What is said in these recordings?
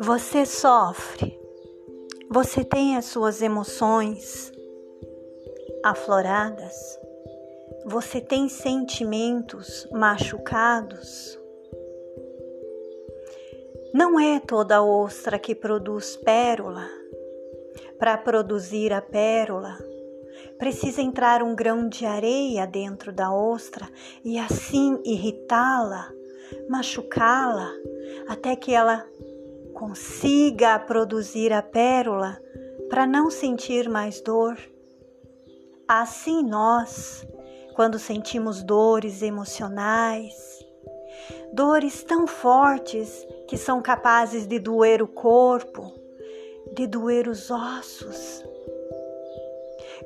Você sofre, você tem as suas emoções afloradas, você tem sentimentos machucados. Não é toda ostra que produz pérola. Para produzir a pérola, precisa entrar um grão de areia dentro da ostra e assim irritá-la, machucá-la, até que ela consiga produzir a pérola para não sentir mais dor. Assim nós, quando sentimos dores emocionais, dores tão fortes que são capazes de doer o corpo, de doer os ossos.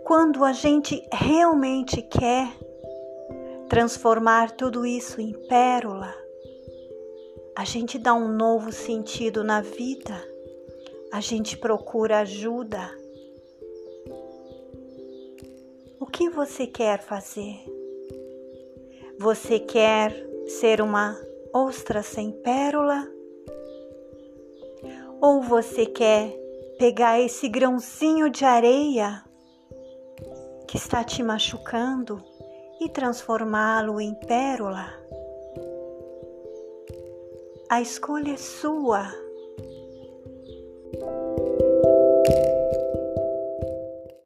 Quando a gente realmente quer transformar tudo isso em pérola, a gente dá um novo sentido na vida, a gente procura ajuda. O que você quer fazer? Você quer ser uma ostra sem pérola? Ou você quer pegar esse grãozinho de areia que está te machucando e transformá-lo em pérola? A escolha é sua.